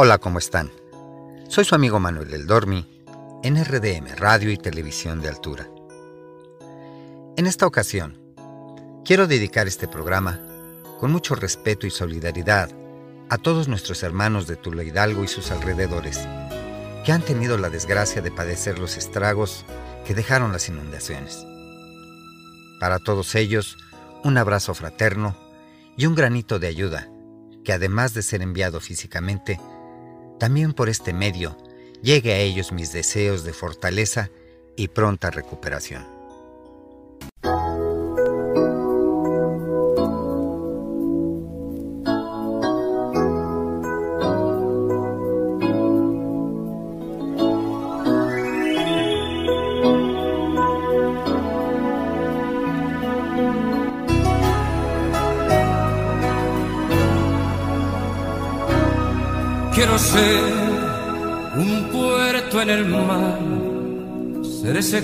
Hola, ¿cómo están? Soy su amigo Manuel del Dormi, en RDM Radio y Televisión de Altura. En esta ocasión, quiero dedicar este programa con mucho respeto y solidaridad a todos nuestros hermanos de Tula Hidalgo y sus alrededores, que han tenido la desgracia de padecer los estragos que dejaron las inundaciones. Para todos ellos, un abrazo fraterno y un granito de ayuda, que además de ser enviado físicamente, también por este medio llegue a ellos mis deseos de fortaleza y pronta recuperación.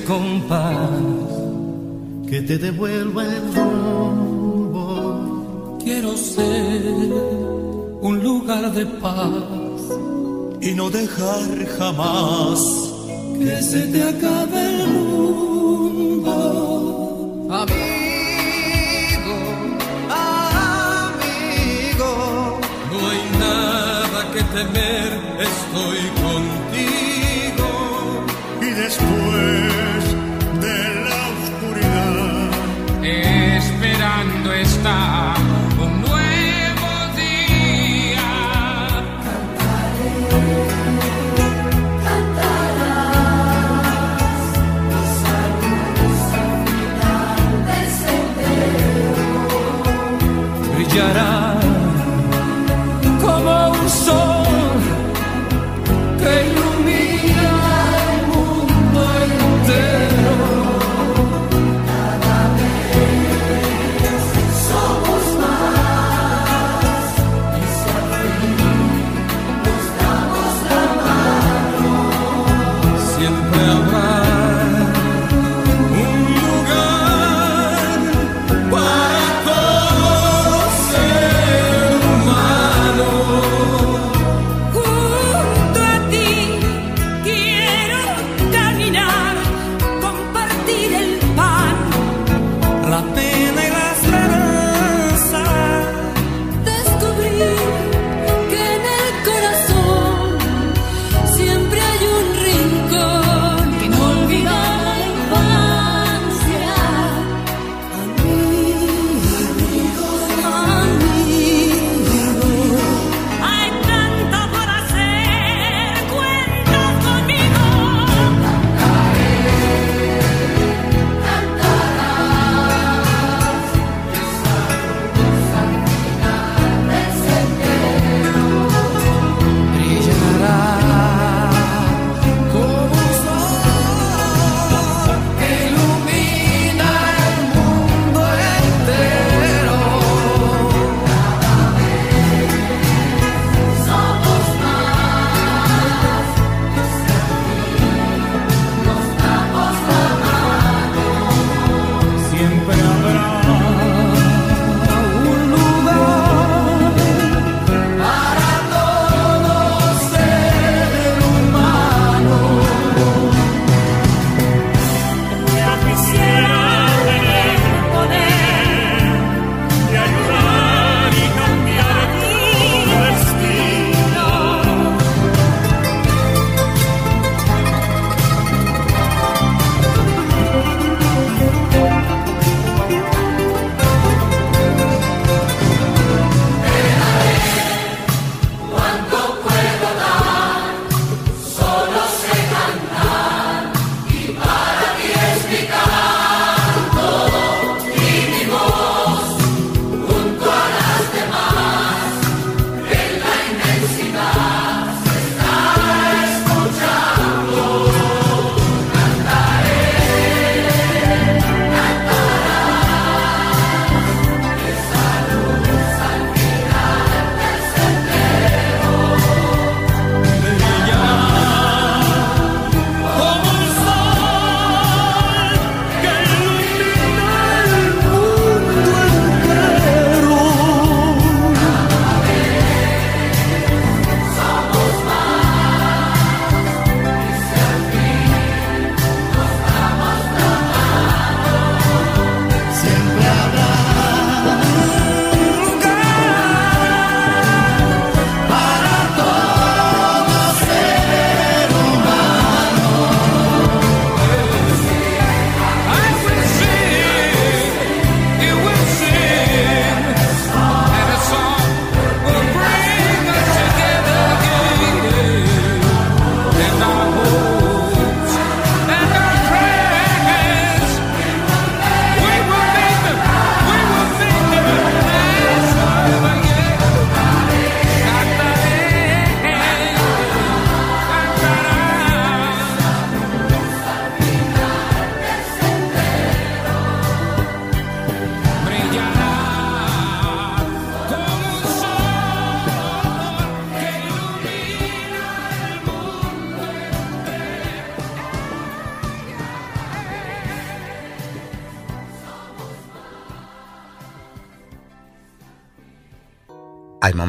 Compás que te devuelva el rumbo. Quiero ser un lugar de paz y no dejar jamás que se te acabe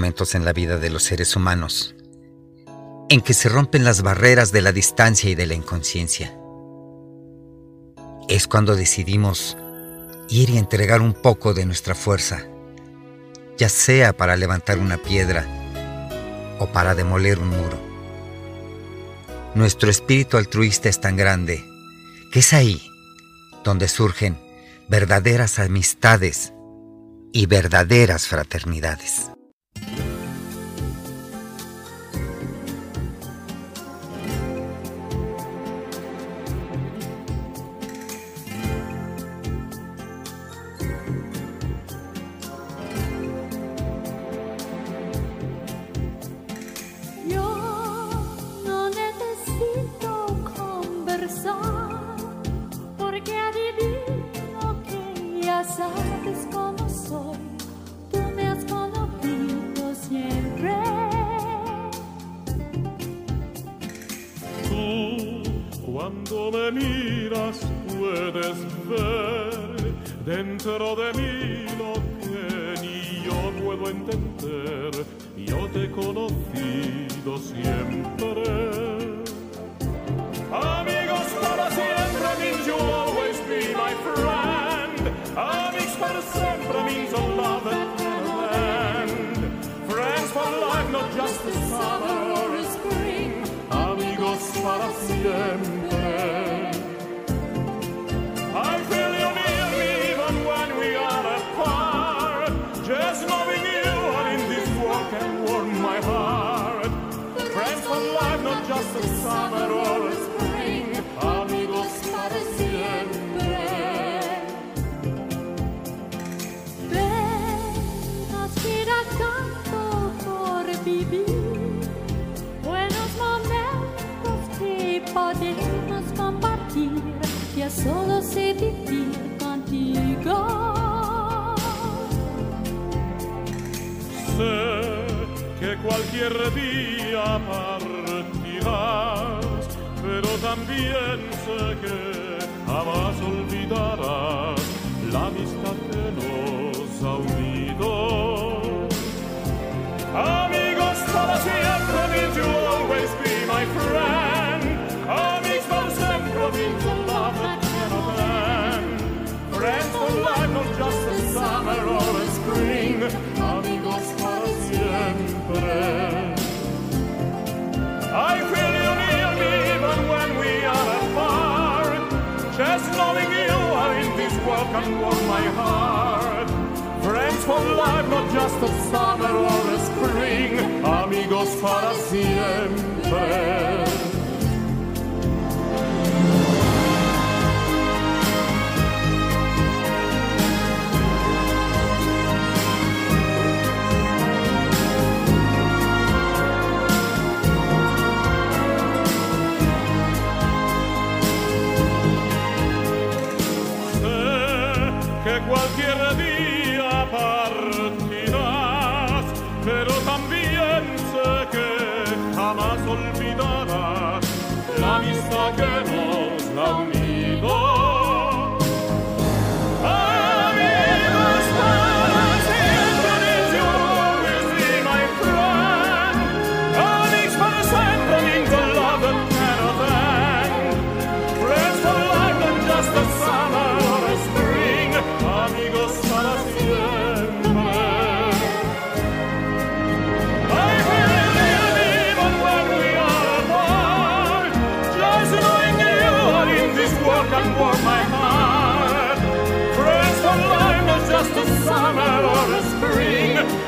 en la vida de los seres humanos en que se rompen las barreras de la distancia y de la inconsciencia. Es cuando decidimos ir y entregar un poco de nuestra fuerza, ya sea para levantar una piedra o para demoler un muro. Nuestro espíritu altruista es tan grande que es ahí donde surgen verdaderas amistades y verdaderas fraternidades. second was my heart. Friends for life, not just a summer or a spring, amigos para siempre.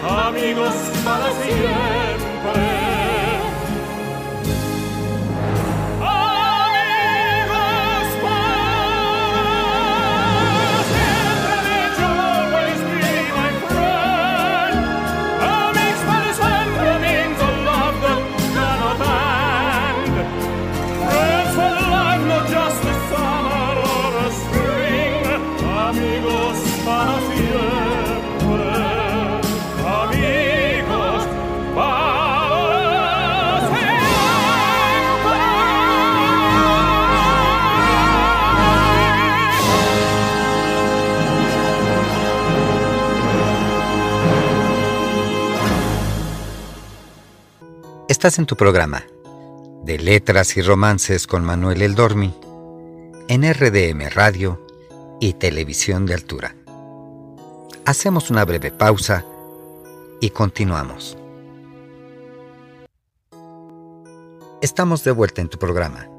amigos para siempre. Estás en tu programa de Letras y Romances con Manuel El Dormi en RDM Radio y Televisión de Altura. Hacemos una breve pausa y continuamos. Estamos de vuelta en tu programa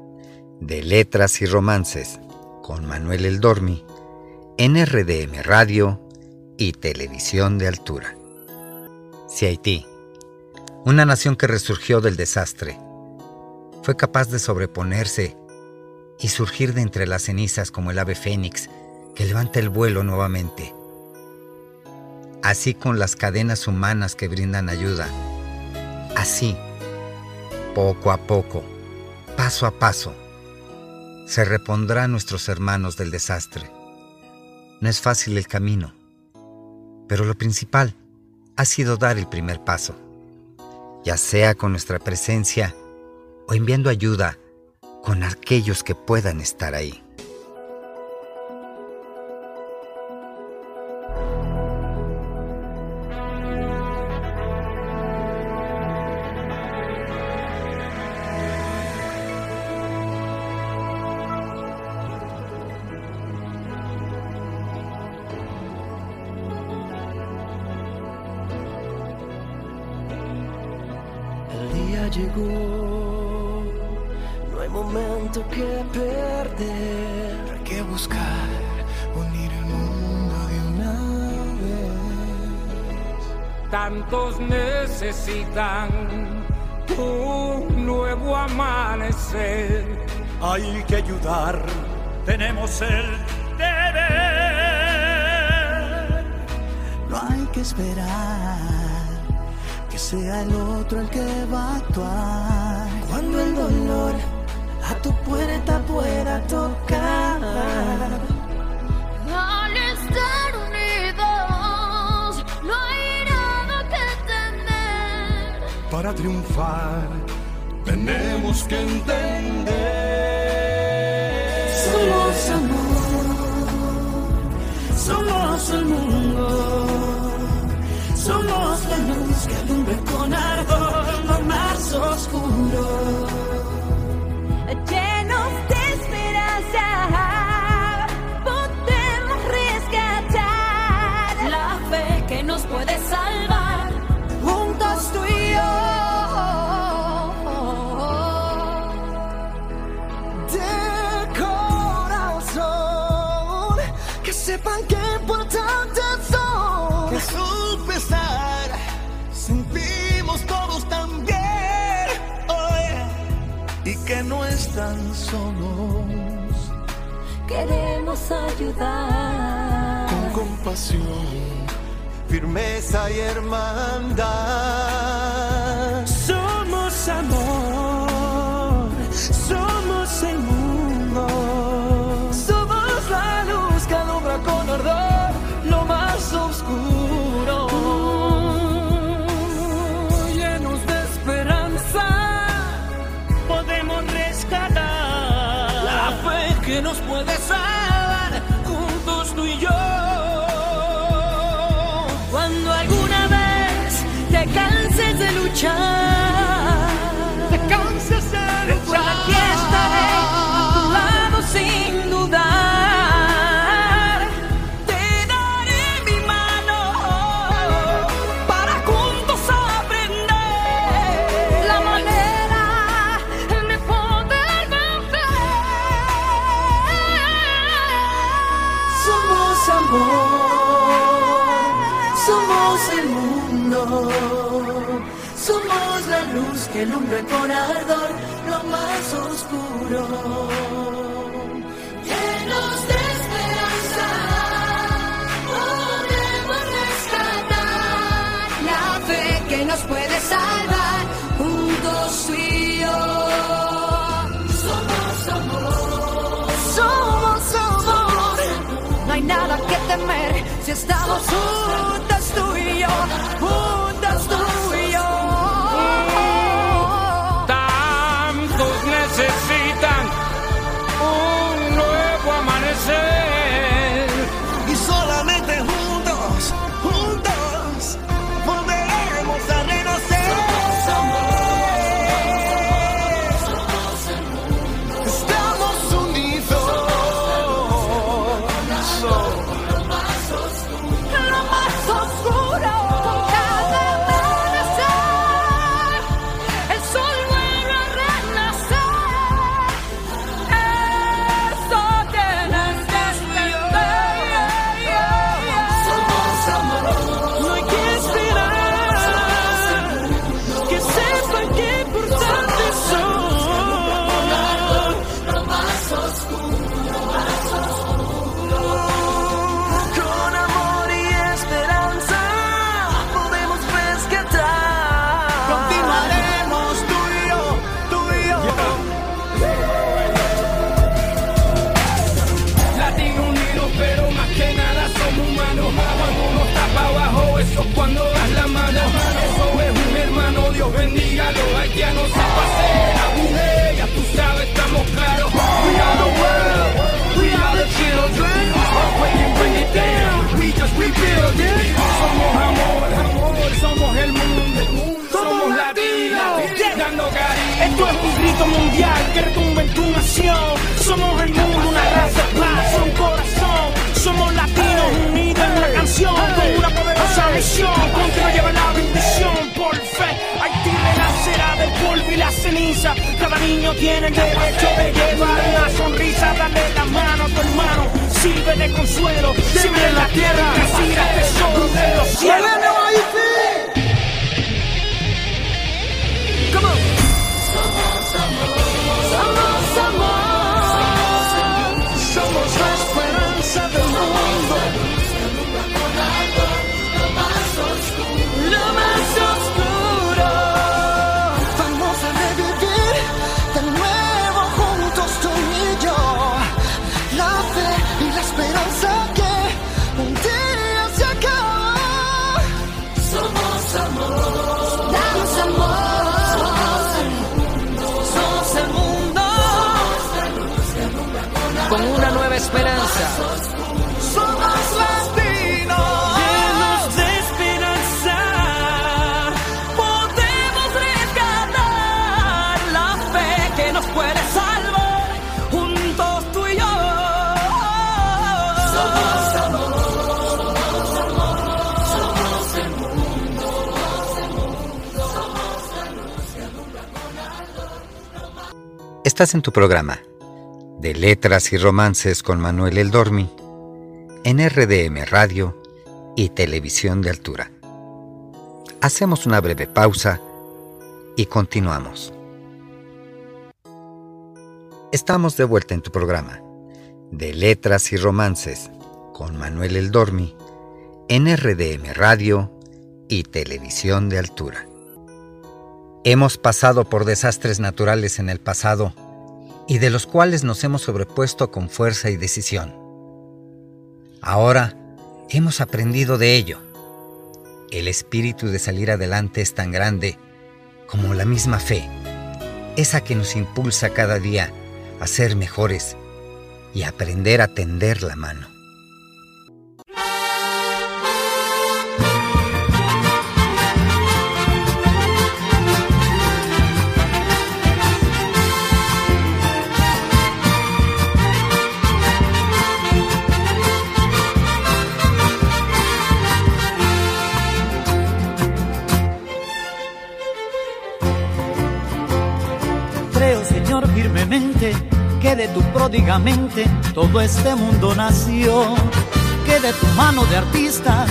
de Letras y Romances con Manuel El Dormi en RDM Radio y Televisión de Altura. Si una nación que resurgió del desastre. Fue capaz de sobreponerse y surgir de entre las cenizas como el ave fénix que levanta el vuelo nuevamente. Así con las cadenas humanas que brindan ayuda. Así, poco a poco, paso a paso, se repondrá a nuestros hermanos del desastre. No es fácil el camino, pero lo principal ha sido dar el primer paso ya sea con nuestra presencia o enviando ayuda con aquellos que puedan estar ahí. Sepan que importante son. Jesús pesar, sentimos todos también. Oh, y que no están solos. Queremos ayudar. Con compasión, firmeza y hermandad. Somos amor, temer si estamos juntas tú y yo, Cada niño tiene el derecho de llevar una sonrisa. Dale la mano a tu hermano, sirve de consuelo. Sirve en la tierra, recibe tesoro de los cielos. Somos Estás en tu programa de Letras y Romances con Manuel El Dormi en RDM Radio y Televisión de Altura. Hacemos una breve pausa y continuamos. Estamos de vuelta en tu programa de Letras y Romances con Manuel El Dormi en RDM Radio y Televisión de Altura. Hemos pasado por desastres naturales en el pasado y de los cuales nos hemos sobrepuesto con fuerza y decisión. Ahora hemos aprendido de ello. El espíritu de salir adelante es tan grande como la misma fe, esa que nos impulsa cada día a ser mejores y aprender a tender la mano. De tu pródigamente todo este mundo nació. Que de tu mano de artista,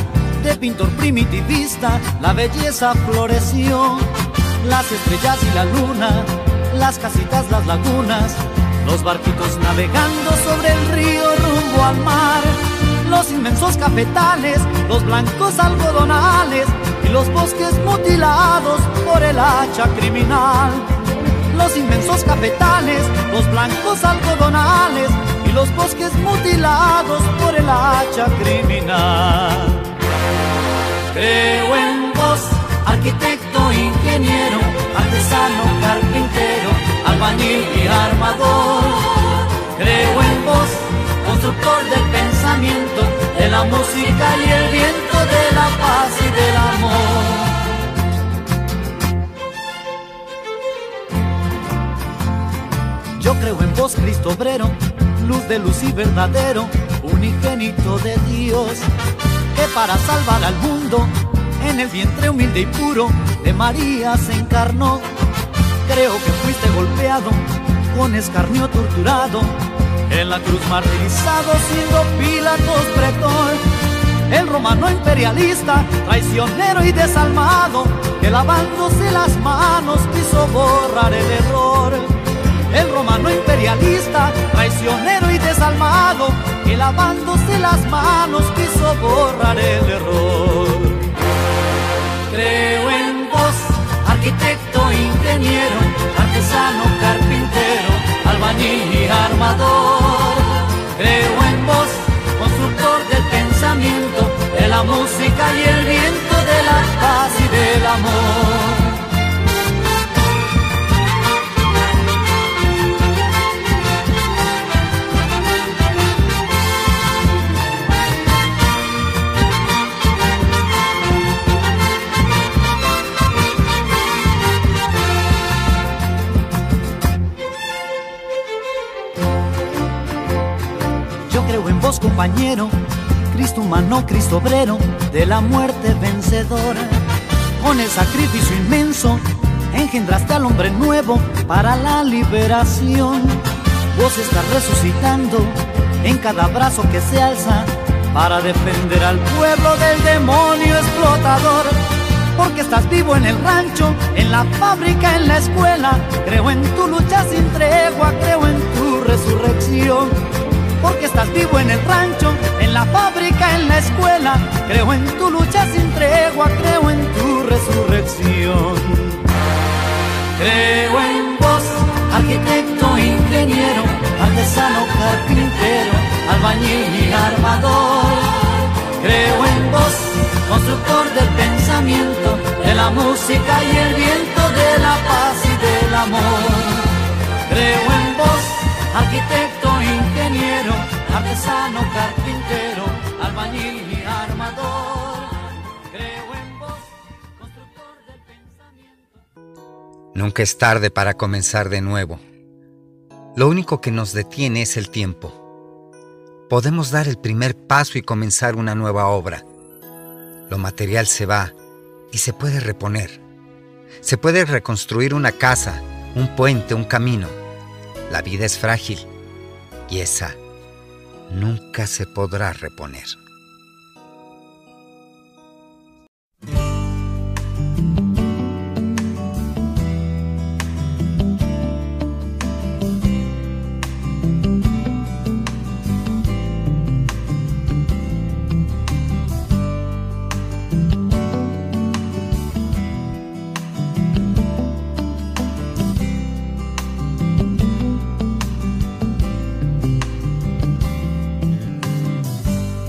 de pintor primitivista, la belleza floreció. Las estrellas y la luna, las casitas, las lagunas, los barquitos navegando sobre el río rumbo al mar. Los inmensos cafetales, los blancos algodonales y los bosques mutilados por el hacha criminal los inmensos cafetales, los blancos algodonales y los bosques mutilados por el hacha criminal. Creo en vos, arquitecto, ingeniero, artesano, carpintero, albañil y armador. Creo en vos, constructor del pensamiento, de la música y el Cristo obrero, luz de luz y verdadero, unigénito de Dios, que para salvar al mundo, en el vientre humilde y puro de María se encarnó. Creo que fuiste golpeado, con escarnio torturado, en la cruz martirizado siendo Pilatos pretor. El romano imperialista, traicionero y desalmado, que lavándose las manos quiso borrar el error el romano imperialista, traicionero y desalmado, que lavándose las manos quiso borrar el error. Creo en vos, arquitecto, ingeniero, artesano, carpintero, albañil y armador. Creo en vos, constructor del pensamiento, de la música y el viento, de la paz y del amor. Vos compañero, Cristo humano, Cristo obrero, de la muerte vencedora. Con el sacrificio inmenso, engendraste al hombre nuevo para la liberación. Vos estás resucitando en cada brazo que se alza para defender al pueblo del demonio explotador. Porque estás vivo en el rancho, en la fábrica, en la escuela. Creo en tu lucha sin tregua, creo en tu resurrección. Porque estás vivo en el rancho, en la fábrica, en la escuela. Creo en tu lucha sin tregua, creo en tu resurrección. Creo en vos, arquitecto, ingeniero, artesano, carpintero, albañil y armador. Creo en vos, constructor del pensamiento, de la música y el viento, de la paz y del amor. Creo en vos, arquitecto, ingeniero, artesano, carpintero, albañil y armador. Nunca es tarde para comenzar de nuevo. Lo único que nos detiene es el tiempo. Podemos dar el primer paso y comenzar una nueva obra. Lo material se va y se puede reponer. Se puede reconstruir una casa, un puente, un camino. La vida es frágil y esa nunca se podrá reponer.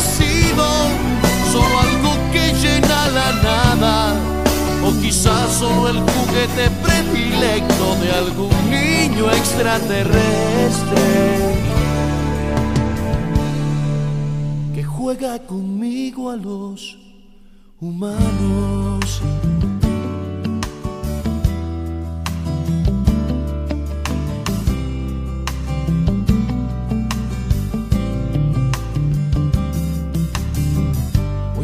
sido solo algo que llena la nada, o quizás solo el juguete predilecto de algún niño extraterrestre que juega conmigo a los humanos.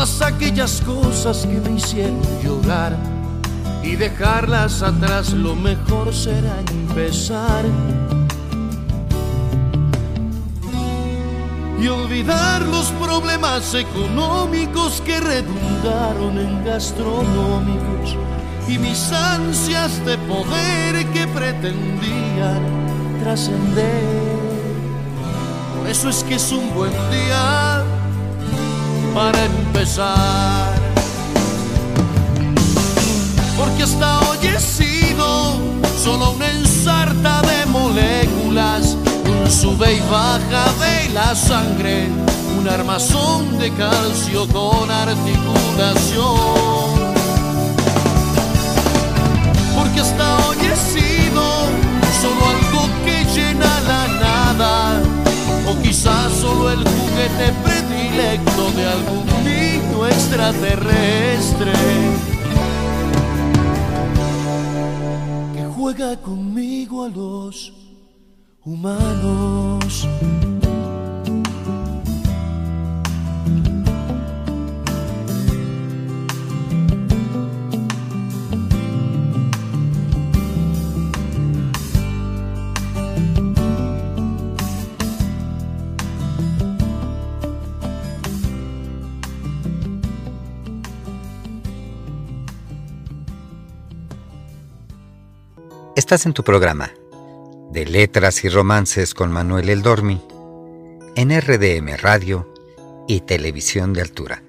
todas aquellas cosas que me hicieron llorar y dejarlas atrás lo mejor será empezar y olvidar los problemas económicos que redundaron en gastronómicos y mis ansias de poder que pretendían trascender. Por eso es que es un buen día para empezar. Porque hasta hoy he sido solo una ensarta de moléculas, un sube y baja de la sangre, un armazón de calcio con articulación. Porque hasta hoy he sido solo algo que llena la nada, o quizás solo el juguete de algún niño extraterrestre. que juega conmigo a los humanos. Estás en tu programa de Letras y Romances con Manuel El Dormi en RDM Radio y Televisión de Altura.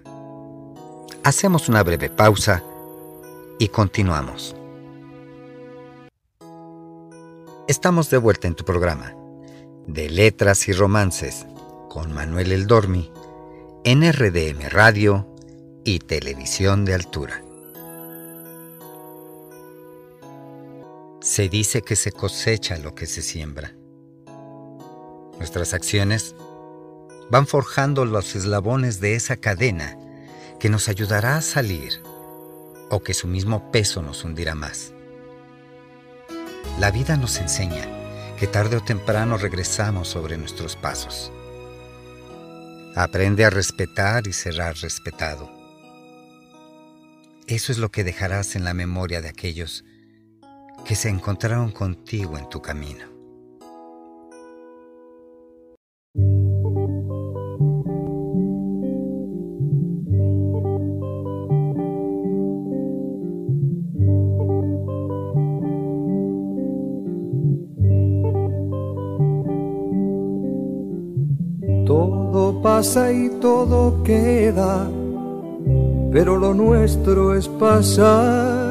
Hacemos una breve pausa y continuamos. Estamos de vuelta en tu programa de Letras y Romances con Manuel El Dormi en RDM Radio y Televisión de Altura. Se dice que se cosecha lo que se siembra. Nuestras acciones van forjando los eslabones de esa cadena que nos ayudará a salir o que su mismo peso nos hundirá más. La vida nos enseña que tarde o temprano regresamos sobre nuestros pasos. Aprende a respetar y serás respetado. Eso es lo que dejarás en la memoria de aquellos que se encontraron contigo en tu camino. Todo pasa y todo queda, pero lo nuestro es pasar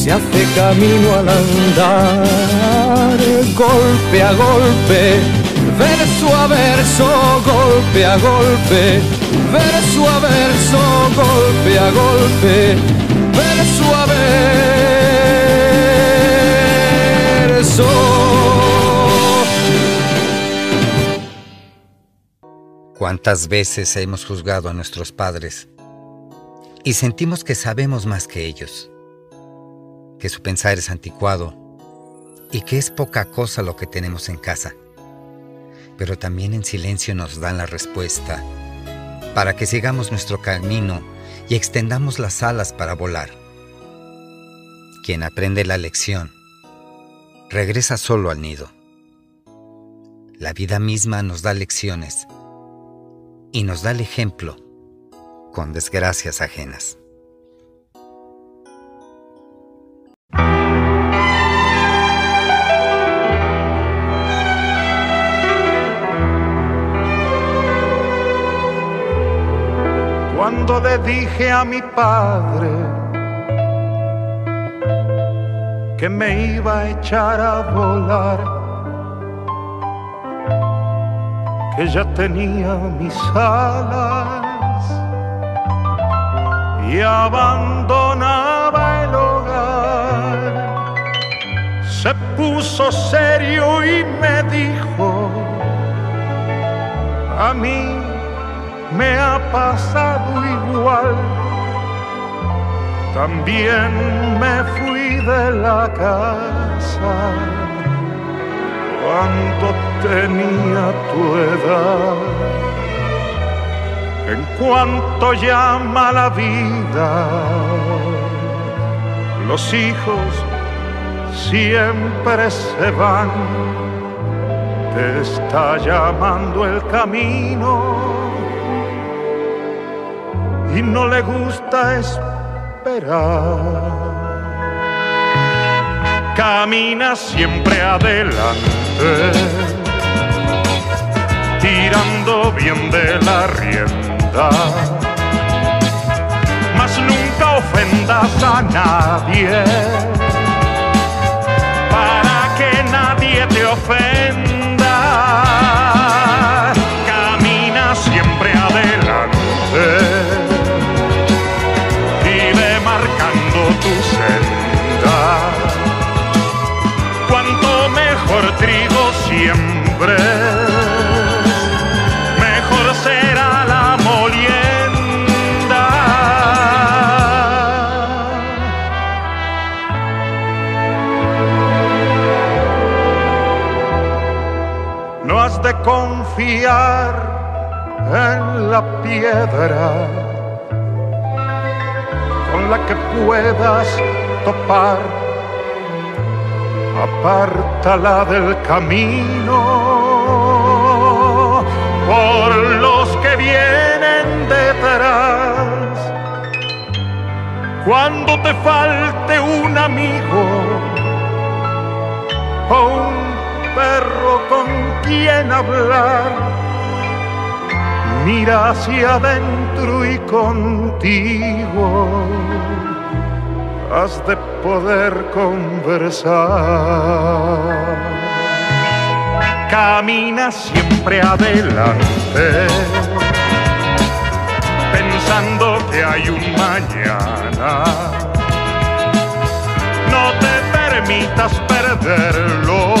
se hace camino al andar, golpe a golpe, verso a verso, golpe a golpe, verso a verso, golpe a golpe, verso a verso. ¿Cuántas veces hemos juzgado a nuestros padres y sentimos que sabemos más que ellos? Que su pensar es anticuado y que es poca cosa lo que tenemos en casa. Pero también en silencio nos dan la respuesta para que sigamos nuestro camino y extendamos las alas para volar. Quien aprende la lección regresa solo al nido. La vida misma nos da lecciones y nos da el ejemplo con desgracias ajenas. Cuando le dije a mi padre que me iba a echar a volar, que ya tenía mis alas y abandonaba el hogar. Se puso serio y me dijo, a mí me ha pasado igual. También me fui de la casa cuando tenía tu edad. En cuanto llama la vida, los hijos siempre se van. Te está llamando el camino no le gusta esperar. Camina siempre adelante, tirando bien de la rienda, mas nunca ofendas a nadie, para que nadie te ofenda. Camina siempre adelante trigo siempre, mejor será la molienda. No has de confiar en la piedra con la que puedas topar. Apártala del camino por los que vienen detrás. Cuando te falte un amigo o un perro con quien hablar, mira hacia adentro y contigo has de poder conversar. Camina siempre adelante, pensando que hay un mañana. No te permitas perderlo,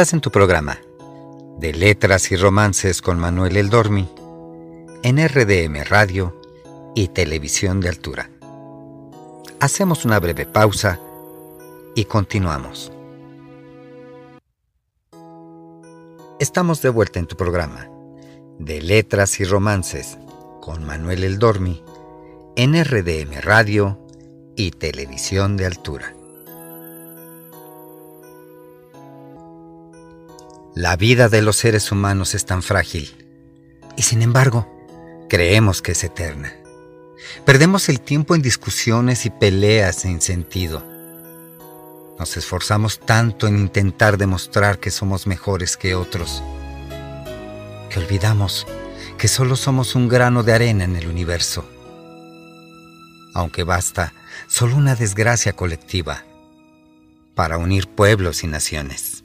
Estás en tu programa de Letras y Romances con Manuel El Dormi en RDM Radio y Televisión de Altura. Hacemos una breve pausa y continuamos. Estamos de vuelta en tu programa de Letras y Romances con Manuel El Dormi en RDM Radio y Televisión de Altura. La vida de los seres humanos es tan frágil y sin embargo creemos que es eterna. Perdemos el tiempo en discusiones y peleas sin sentido. Nos esforzamos tanto en intentar demostrar que somos mejores que otros, que olvidamos que solo somos un grano de arena en el universo. Aunque basta solo una desgracia colectiva para unir pueblos y naciones.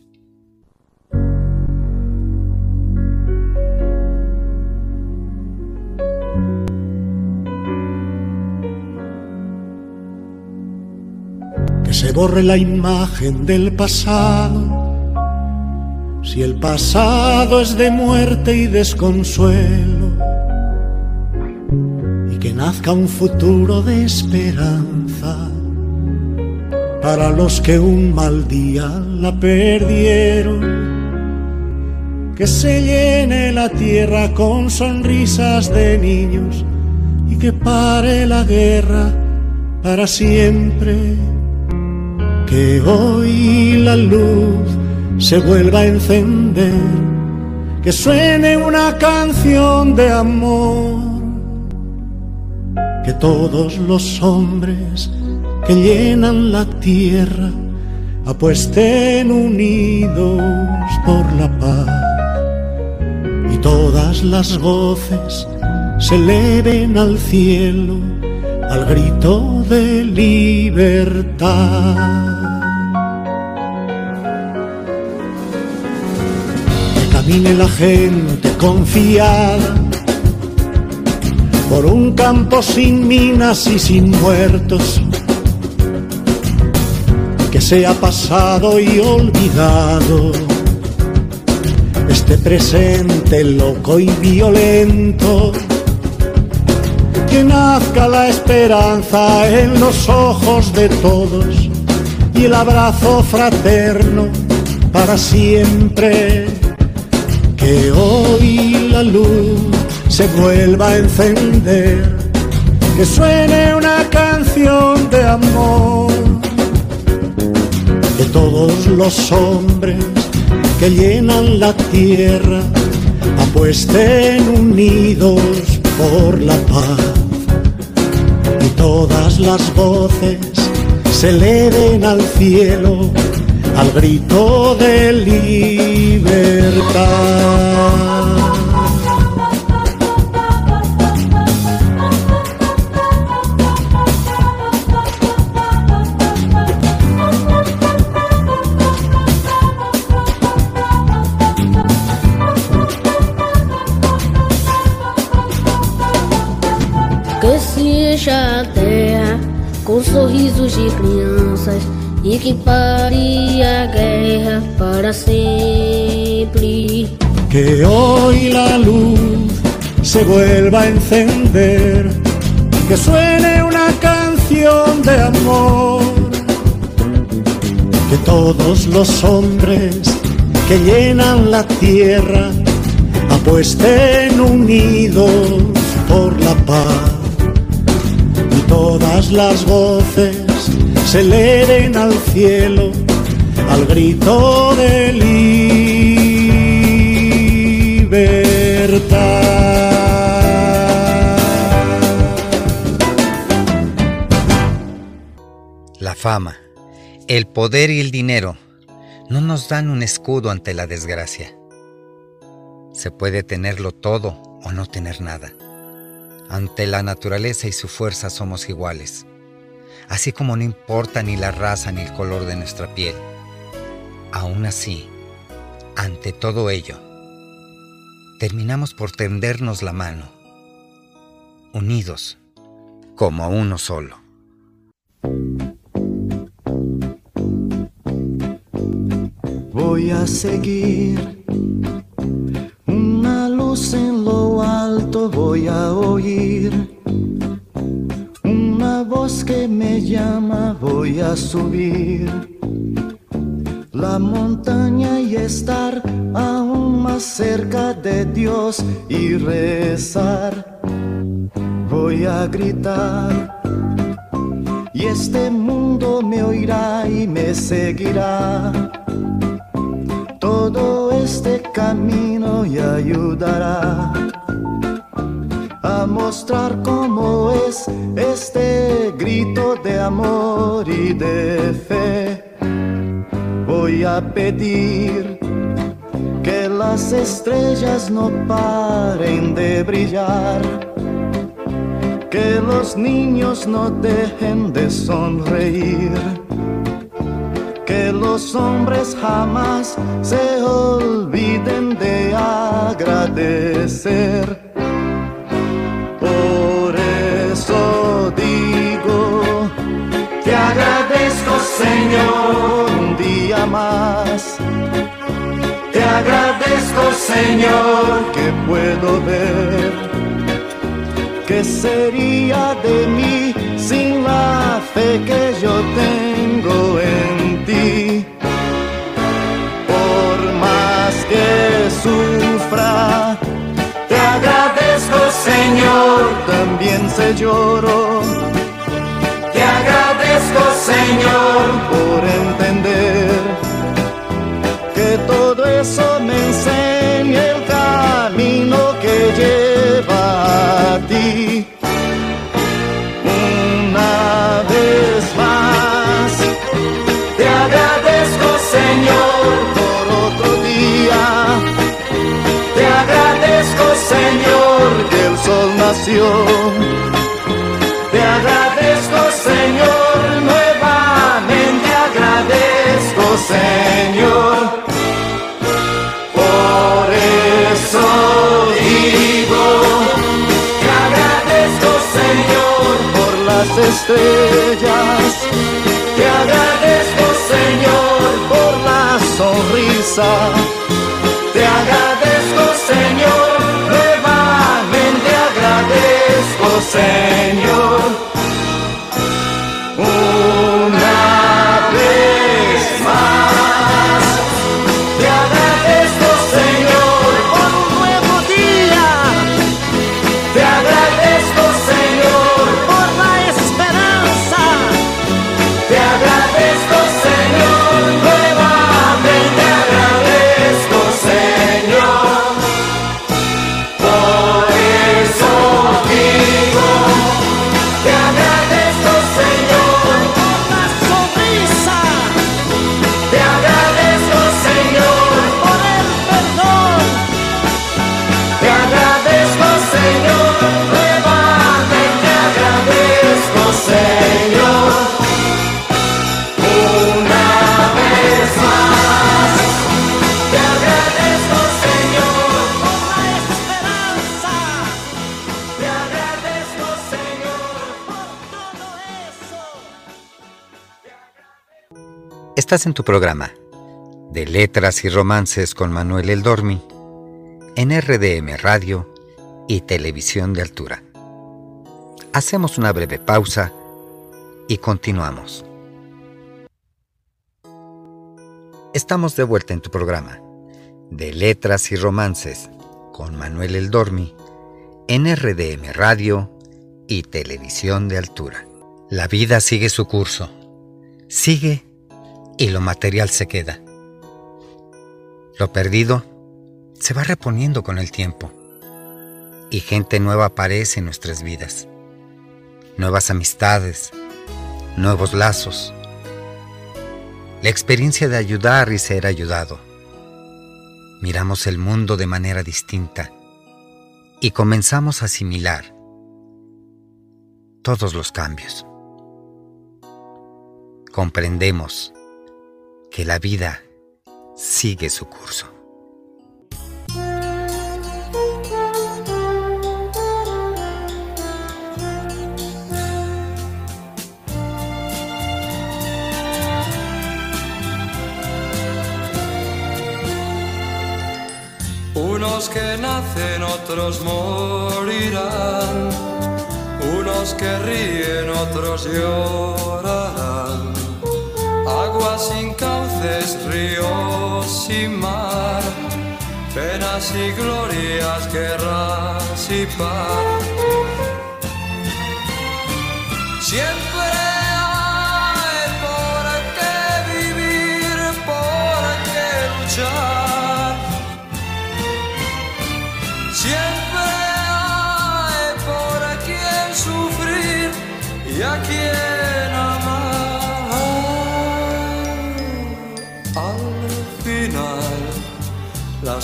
Borre la imagen del pasado. Si el pasado es de muerte y desconsuelo, y que nazca un futuro de esperanza para los que un mal día la perdieron. Que se llene la tierra con sonrisas de niños y que pare la guerra para siempre que hoy la luz se vuelva a encender, que suene una canción de amor, que todos los hombres que llenan la tierra apuesten unidos por la paz y todas las voces se eleven al cielo al grito de libertad. camine la gente confiada por un campo sin minas y sin muertos, que sea pasado y olvidado este presente loco y violento, que nazca la esperanza en los ojos de todos y el abrazo fraterno para siempre. Que hoy la luz se vuelva a encender, que suene una canción de amor, que todos los hombres que llenan la tierra apuesten unidos por la paz y todas las voces se eleven al cielo al grito de libertad. E que pare a guerra para sempre. Que hoy la luz se vuelva a encender, que suene una canción de amor, que todos los hombres que llenan la tierra apuesten unidos por la paz y todas las voces se eleven al cielo al grito de libertad. La fama, el poder y el dinero no nos dan un escudo ante la desgracia. Se puede tenerlo todo o no tener nada. Ante la naturaleza y su fuerza somos iguales así como no importa ni la raza ni el color de nuestra piel. Aún así, ante todo ello, terminamos por tendernos la mano, unidos como uno solo. Voy a seguir. Una luz en lo alto voy a oír. Que me llama voy a subir. La montaña y estar aún más cerca de Dios y rezar. Voy a gritar y este mundo me oirá y me seguirá. Todo este camino y ayudará a mostrar cómo es este grito de amor y de fe. Voy a pedir que las estrellas no paren de brillar que los niños no dejen de sonreír, que los hombres jamás se olviden de agradecer. Señor un día más. Te agradezco Señor que puedo ver ¿Qué sería de mí sin la fe que yo tengo en ti? Por más que sufra, te agradezco Señor, también se lloro. Agradezco Señor por entender que todo eso me enseña el camino que lleva a ti. Una vez más, te agradezco Señor por otro día. Te agradezco Señor que el sol nació. Señor. Por eso digo, te agradezco Señor por las estrellas, te agradezco Señor por la sonrisa, te agradezco Señor, nuevamente agradezco Señor. Estás en tu programa de Letras y Romances con Manuel El Dormi en RDM Radio y Televisión de Altura. Hacemos una breve pausa y continuamos. Estamos de vuelta en tu programa de Letras y Romances con Manuel El Dormi en RDM Radio y Televisión de Altura. La vida sigue su curso. Sigue y lo material se queda. Lo perdido se va reponiendo con el tiempo y gente nueva aparece en nuestras vidas. Nuevas amistades, nuevos lazos. La experiencia de ayudar y ser ayudado. Miramos el mundo de manera distinta y comenzamos a asimilar todos los cambios. Comprendemos que la vida sigue su curso. Unos que nacen, otros morirán. Unos que ríen, otros llorarán. Aguas sin cauces, ríos sin mar. Penas y glorias, guerras y paz.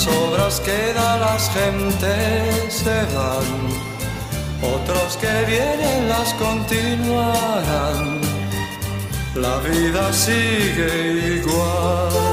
Las obras quedan, las gentes se van. Otros que vienen las continuarán. La vida sigue igual.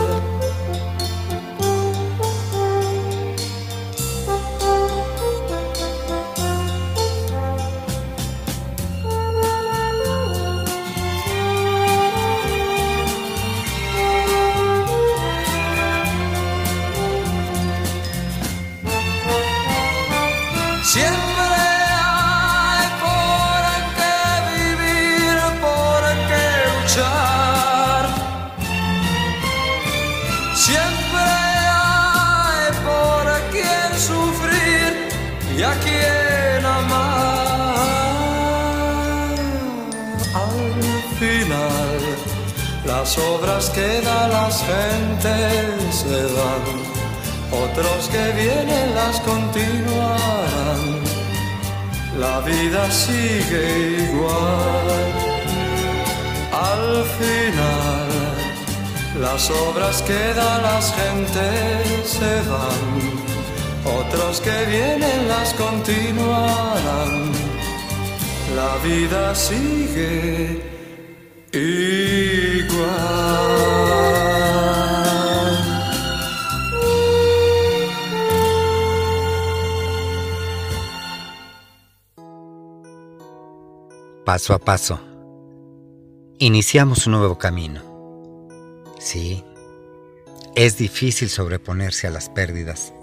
Las obras quedan, las gentes se van. Otros que vienen las continuarán. La vida sigue igual. Al final, las obras quedan, las gentes se van. Otros que vienen las continuarán. La vida sigue igual. Paso a paso, iniciamos un nuevo camino. Sí, es difícil sobreponerse a las pérdidas,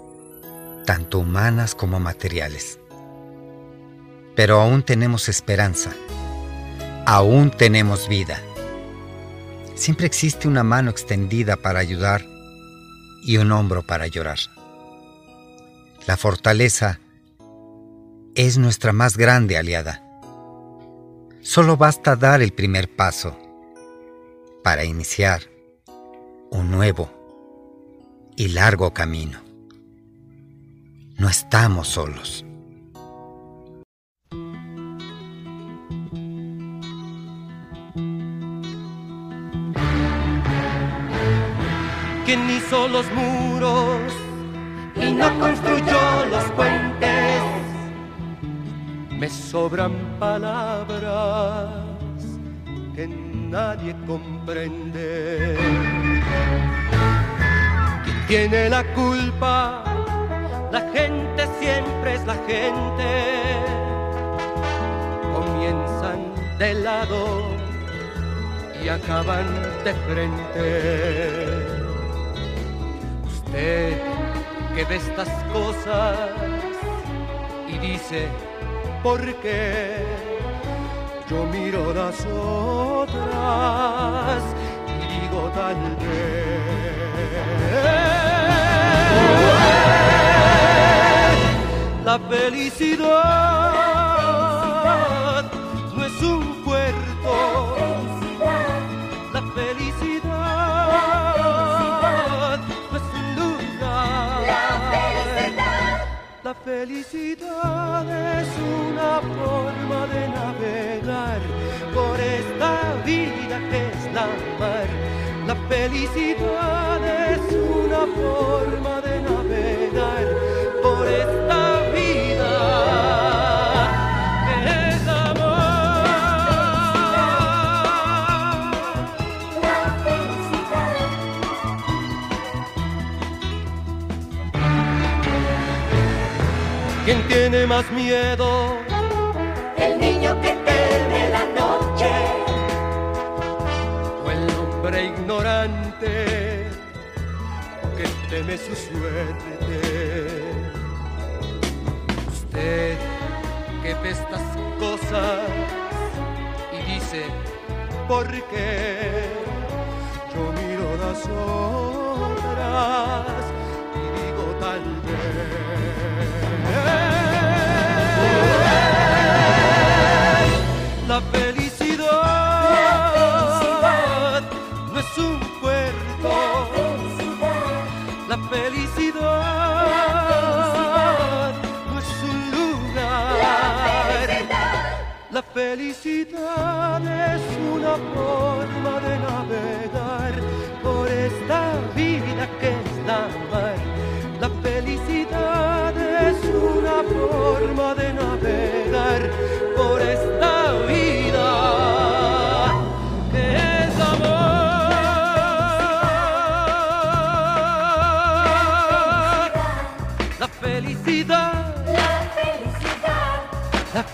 tanto humanas como materiales. Pero aún tenemos esperanza, aún tenemos vida. Siempre existe una mano extendida para ayudar y un hombro para llorar. La fortaleza es nuestra más grande aliada. Solo basta dar el primer paso para iniciar un nuevo y largo camino. No estamos solos. Quien hizo los muros y no construyó los puentes me sobran palabras que nadie comprende. ¿Quién tiene la culpa? La gente siempre es la gente. Comienzan de lado y acaban de frente. Que ve estas cosas y dice, ¿por qué? Yo miro las otras y digo tal vez. La felicidad felicidad es una forma de navegar por esta vida que es la mar. La felicidad es una forma de navegar por esta tiene más miedo? El niño que teme la noche. o el hombre ignorante que teme su suerte. Usted que ve estas cosas y dice, ¿por qué? Yo miro las horas La felicidad no es un puerto. La felicidad no es un lugar. La felicidad es una forma de navegar por esta vida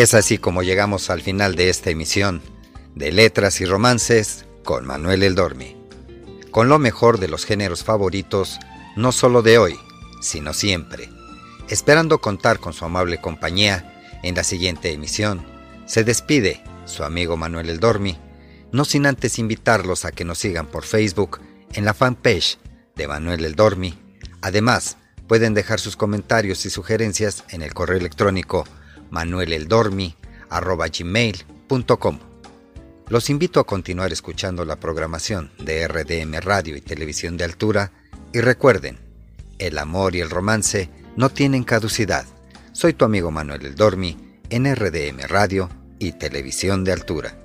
Es así como llegamos al final de esta emisión de Letras y Romances con Manuel El Dormi, con lo mejor de los géneros favoritos, no solo de hoy, sino siempre. Esperando contar con su amable compañía en la siguiente emisión, se despide su amigo Manuel El Dormi, no sin antes invitarlos a que nos sigan por Facebook en la fanpage de Manuel El Dormi. Además, pueden dejar sus comentarios y sugerencias en el correo electrónico manueleldormi.gmail.com Los invito a continuar escuchando la programación de RDM Radio y Televisión de Altura y recuerden, el amor y el romance no tienen caducidad. Soy tu amigo Manuel El Dormi en RDM Radio y Televisión de Altura.